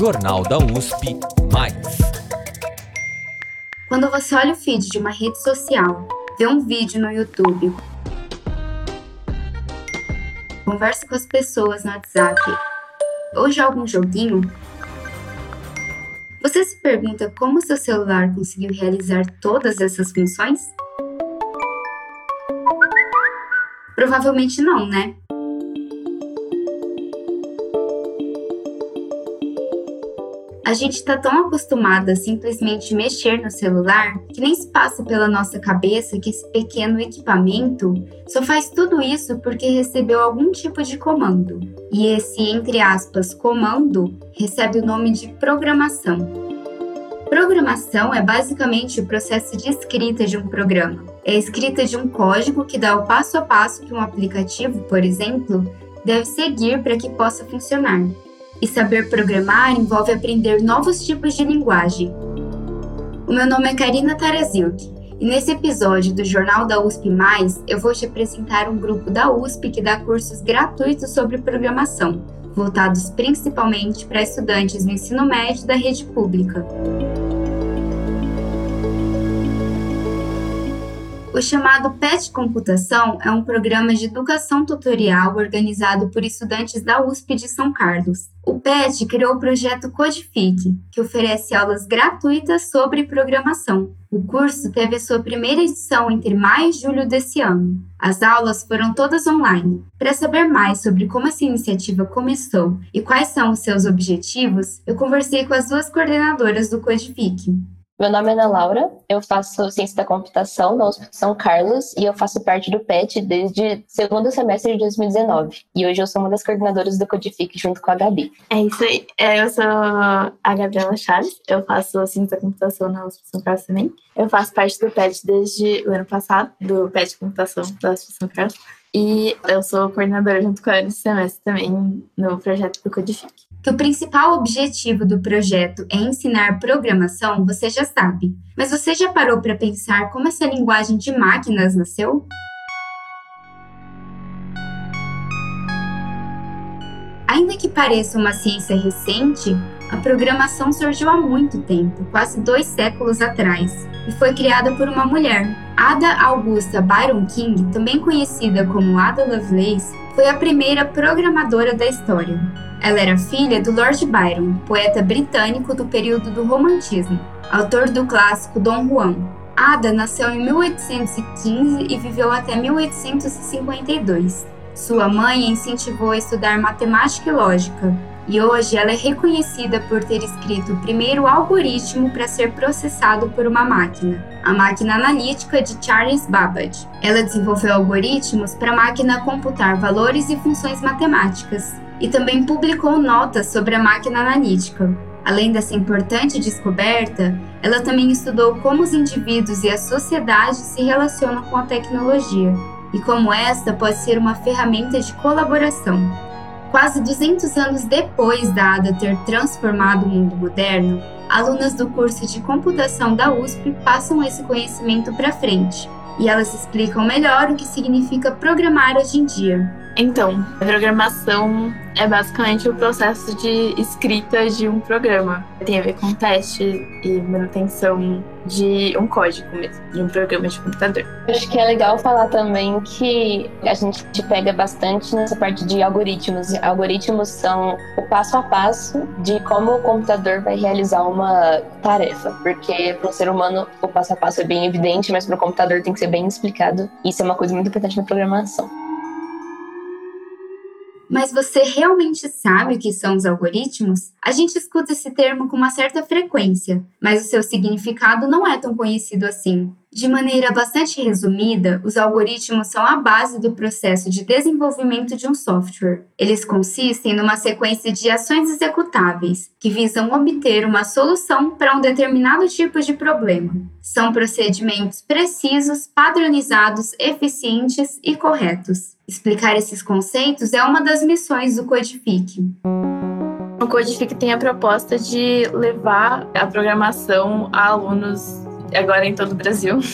Jornal da USP Mais. Quando você olha o feed de uma rede social, vê um vídeo no YouTube, conversa com as pessoas no WhatsApp ou joga um joguinho, você se pergunta como seu celular conseguiu realizar todas essas funções? Provavelmente não, né? A gente está tão acostumada a simplesmente mexer no celular que nem se passa pela nossa cabeça que esse pequeno equipamento só faz tudo isso porque recebeu algum tipo de comando. E esse, entre aspas, comando recebe o nome de programação. Programação é basicamente o processo de escrita de um programa. É a escrita de um código que dá o passo a passo que um aplicativo, por exemplo, deve seguir para que possa funcionar. E saber programar envolve aprender novos tipos de linguagem. O meu nome é Karina Tarazilk e nesse episódio do Jornal da USP Mais eu vou te apresentar um grupo da USP que dá cursos gratuitos sobre programação, voltados principalmente para estudantes do ensino médio da rede pública. O chamado PET Computação é um programa de educação tutorial organizado por estudantes da USP de São Carlos. O PET criou o projeto Codifique, que oferece aulas gratuitas sobre programação. O curso teve a sua primeira edição entre maio e julho desse ano. As aulas foram todas online. Para saber mais sobre como essa iniciativa começou e quais são os seus objetivos, eu conversei com as duas coordenadoras do Codifique. Meu nome é Ana Laura, eu faço Ciência da Computação na USP São Carlos e eu faço parte do PET desde segundo semestre de 2019. E hoje eu sou uma das coordenadoras do Codifique junto com a Gabi. É isso aí. É, eu sou a Gabriela Chaves, eu faço Ciência da Computação na USP São Carlos também. Eu faço parte do PET desde o ano passado, do PET Computação da USP São Carlos. E eu sou coordenadora junto com a Ana esse semestre também no projeto do Codifique. Que o principal objetivo do projeto é ensinar programação, você já sabe. Mas você já parou para pensar como essa linguagem de máquinas nasceu? Ainda que pareça uma ciência recente, a programação surgiu há muito tempo, quase dois séculos atrás, e foi criada por uma mulher. Ada Augusta Byron King, também conhecida como Ada Lovelace, foi a primeira programadora da história. Ela era filha do Lord Byron, poeta britânico do período do Romantismo, autor do clássico Dom Juan. Ada nasceu em 1815 e viveu até 1852. Sua mãe a incentivou a estudar matemática e lógica, e hoje ela é reconhecida por ter escrito o primeiro algoritmo para ser processado por uma máquina, a máquina analítica de Charles Babbage. Ela desenvolveu algoritmos para a máquina computar valores e funções matemáticas, e também publicou notas sobre a máquina analítica. Além dessa importante descoberta, ela também estudou como os indivíduos e a sociedade se relacionam com a tecnologia e como esta pode ser uma ferramenta de colaboração. Quase 200 anos depois da ADA ter transformado o mundo moderno, alunas do curso de computação da USP passam esse conhecimento para frente e elas explicam melhor o que significa programar hoje em dia, então, a programação é basicamente o processo de escrita de um programa. Tem a ver com teste e manutenção de um código mesmo, de um programa de computador. Acho que é legal falar também que a gente pega bastante nessa parte de algoritmos. Algoritmos são o passo a passo de como o computador vai realizar uma tarefa, porque para o ser humano o passo a passo é bem evidente, mas para o computador tem que ser bem explicado. Isso é uma coisa muito importante na programação. Mas você realmente sabe o que são os algoritmos? A gente escuta esse termo com uma certa frequência, mas o seu significado não é tão conhecido assim. De maneira bastante resumida, os algoritmos são a base do processo de desenvolvimento de um software. Eles consistem numa sequência de ações executáveis que visam obter uma solução para um determinado tipo de problema. São procedimentos precisos, padronizados, eficientes e corretos. Explicar esses conceitos é uma das missões do Codifique. O Codifique tem a proposta de levar a programação a alunos agora em todo o Brasil.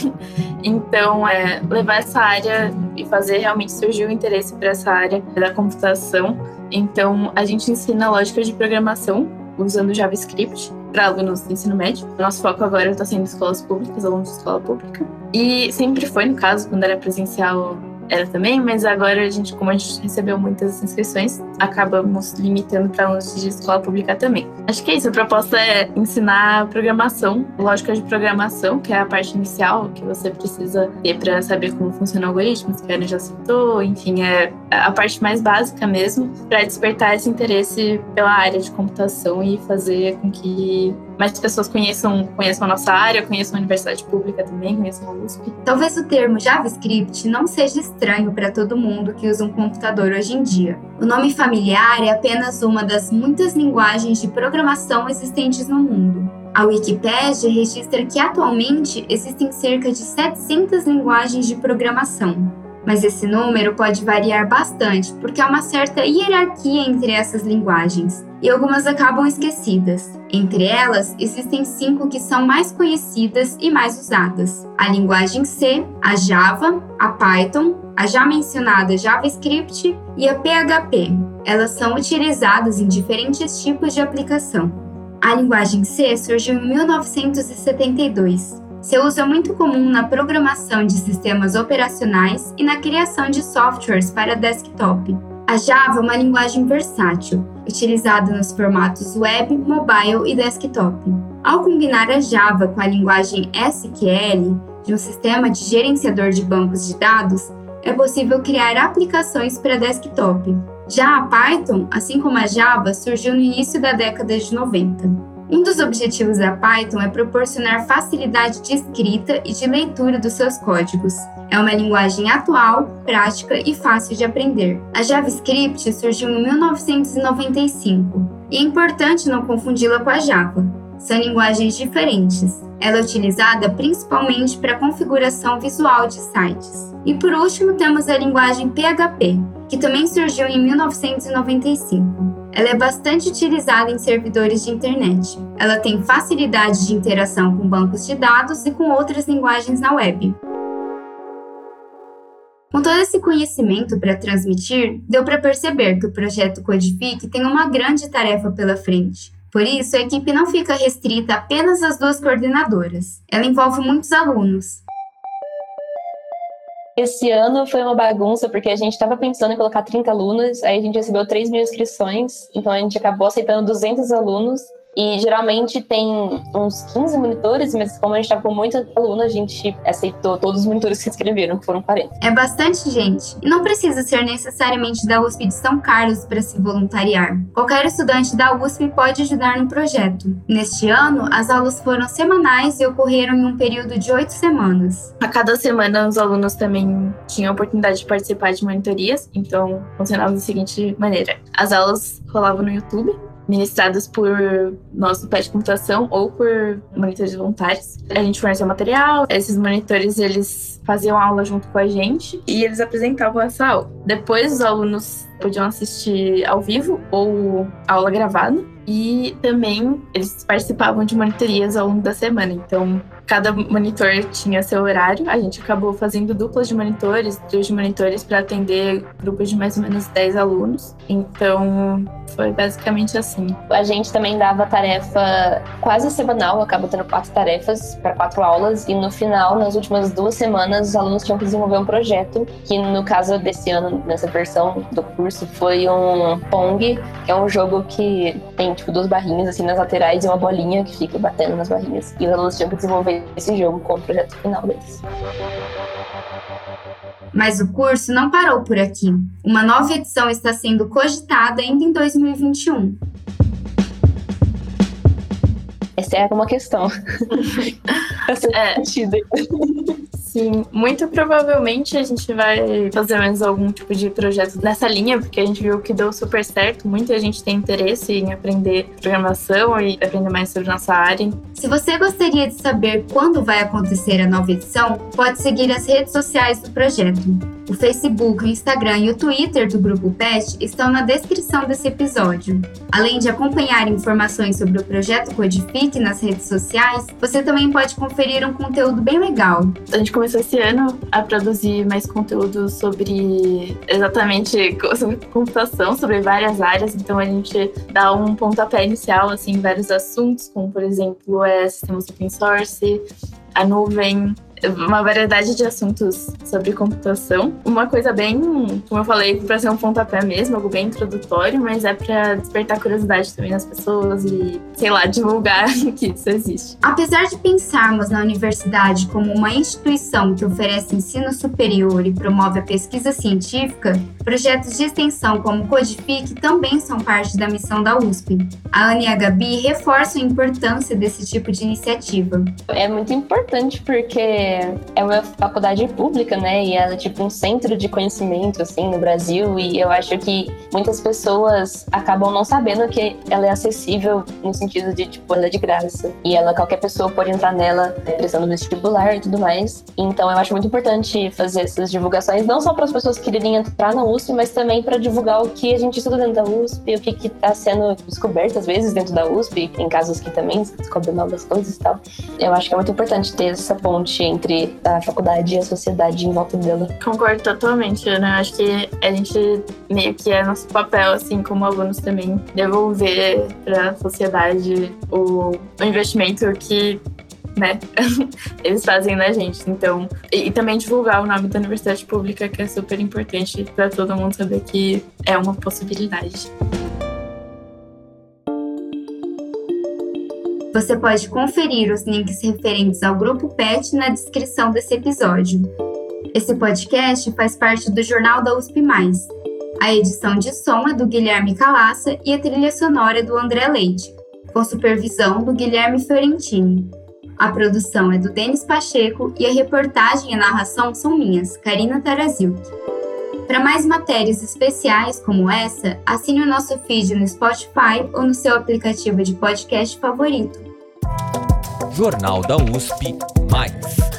Então, é levar essa área e fazer realmente surgir o interesse para essa área da computação. Então, a gente ensina lógica de programação usando JavaScript para alunos do ensino médio. Nosso foco agora está sendo escolas públicas, alunos de escola pública. E sempre foi, no caso, quando era presencial, era também, mas agora a gente, como a gente recebeu muitas inscrições, acabamos limitando para alunos de escola pública também. Acho que é isso. A proposta é ensinar programação, lógica de programação, que é a parte inicial que você precisa ter para saber como funciona o algoritmo, que a Ana já citou, enfim, é a parte mais básica mesmo, para despertar esse interesse pela área de computação e fazer com que mais pessoas conheçam, conheçam a nossa área, conheçam a universidade pública também, conheçam a USP. Talvez o termo JavaScript não seja estranho para todo mundo que usa um computador hoje em dia. O nome familiar é apenas uma das muitas linguagens de programação existentes no mundo. A Wikipedia registra que atualmente existem cerca de 700 linguagens de programação, mas esse número pode variar bastante porque há uma certa hierarquia entre essas linguagens e algumas acabam esquecidas. Entre elas, existem cinco que são mais conhecidas e mais usadas: a linguagem C, a Java, a Python, a já mencionada JavaScript e a PHP. Elas são utilizadas em diferentes tipos de aplicação. A linguagem C surgiu em 1972 seu uso é muito comum na programação de sistemas operacionais e na criação de softwares para desktop. A Java é uma linguagem versátil, utilizada nos formatos web, mobile e desktop. Ao combinar a Java com a linguagem SQL, de um sistema de gerenciador de bancos de dados, é possível criar aplicações para desktop. Já a Python, assim como a Java, surgiu no início da década de 90. Um dos objetivos da Python é proporcionar facilidade de escrita e de leitura dos seus códigos. É uma linguagem atual, prática e fácil de aprender. A JavaScript surgiu em 1995 e é importante não confundi-la com a Java. São linguagens diferentes. Ela é utilizada principalmente para configuração visual de sites. E por último, temos a linguagem PHP, que também surgiu em 1995. Ela é bastante utilizada em servidores de internet. Ela tem facilidade de interação com bancos de dados e com outras linguagens na web. Com todo esse conhecimento para transmitir, deu para perceber que o projeto Codifique tem uma grande tarefa pela frente. Por isso, a equipe não fica restrita apenas às duas coordenadoras. Ela envolve muitos alunos, esse ano foi uma bagunça, porque a gente estava pensando em colocar 30 alunos, aí a gente recebeu 3 mil inscrições, então a gente acabou aceitando 200 alunos, e geralmente tem uns 15 monitores, mas como a gente estava com muita aluna, a gente aceitou todos os monitores que se inscreveram, que foram 40. É bastante gente. E não precisa ser necessariamente da USP de São Carlos para se voluntariar. Qualquer estudante da USP pode ajudar no projeto. Neste ano, as aulas foram semanais e ocorreram em um período de oito semanas. A cada semana, os alunos também tinham a oportunidade de participar de monitorias, então funcionava da seguinte maneira: as aulas rolavam no YouTube ministradas por nosso pé de computação ou por monitores voluntários. A gente forneceu material, esses monitores eles faziam aula junto com a gente e eles apresentavam essa aula. Depois os alunos podiam assistir ao vivo ou aula gravada e também eles participavam de monitorias ao longo da semana. Então, cada monitor tinha seu horário. A gente acabou fazendo duplas de monitores, trios de monitores para atender grupos de mais ou menos 10 alunos. Então, foi basicamente assim. A gente também dava tarefa quase semanal, acaba tendo quatro tarefas para quatro aulas, e no final, nas últimas duas semanas, os alunos tinham que desenvolver um projeto, que no caso desse ano, nessa versão do curso, foi um Pong, que é um jogo que tem tipo duas barrinhas assim nas laterais e uma bolinha que fica batendo nas barrinhas. E os alunos tinham que desenvolver esse jogo como projeto final deles. Mas o curso não parou por aqui. Uma nova edição está sendo cogitada ainda em 2021. Essa é uma questão. é. Sim, muito provavelmente a gente vai fazer mais algum tipo de projeto nessa linha, porque a gente viu que deu super certo. Muita gente tem interesse em aprender programação e aprender mais sobre nossa área. Se você gostaria de saber quando vai acontecer a nova edição, pode seguir as redes sociais do projeto. O Facebook, o Instagram e o Twitter do Grupo PET estão na descrição desse episódio. Além de acompanhar informações sobre o projeto Codifique nas redes sociais, você também pode conferir um conteúdo bem legal. A gente começou esse ano a produzir mais conteúdo sobre exatamente computação, sobre várias áreas, então a gente dá um pontapé inicial assim, em vários assuntos, como por exemplo é, sistemas open source, a nuvem, uma variedade de assuntos sobre computação. Uma coisa bem, como eu falei, para ser um pontapé mesmo, algo bem introdutório, mas é para despertar curiosidade também nas pessoas e, sei lá, divulgar que isso existe. Apesar de pensarmos na universidade como uma instituição que oferece ensino superior e promove a pesquisa científica, projetos de extensão como o Codifique também são parte da missão da USP. A Ana e a Gabi reforçam a importância desse tipo de iniciativa. É muito importante porque é uma faculdade pública, né? E ela é tipo um centro de conhecimento, assim, no Brasil. E eu acho que muitas pessoas acabam não sabendo que ela é acessível no sentido de, tipo, ela de graça. E ela, qualquer pessoa pode entrar nela né, prestando vestibular e tudo mais. Então eu acho muito importante fazer essas divulgações, não só para as pessoas que quererem entrar na USP, mas também para divulgar o que a gente estuda dentro da USP, o que está sendo descoberto às vezes dentro da USP, em casos que também se descobrem novas coisas e tal. Eu acho que é muito importante ter essa ponte entre a faculdade e a sociedade em volta dela. Concordo totalmente, Ana. Acho que a gente meio que é nosso papel, assim, como alunos também, devolver para a sociedade o, o investimento que né? Eles fazem na gente. Então, e, e, também divulgar o nome da universidade pública, que é super importante para todo mundo saber que é uma possibilidade. Você pode conferir os links referentes ao Grupo PET na descrição desse episódio. Esse podcast faz parte do Jornal da USP. A edição de som é do Guilherme Calaça e a trilha sonora é do André Leite, com supervisão do Guilherme Fiorentini. A produção é do Denis Pacheco e a reportagem e a narração são minhas, Karina Tarazilk. Para mais matérias especiais como essa, assine o nosso feed no Spotify ou no seu aplicativo de podcast favorito. Jornal da USP Mais.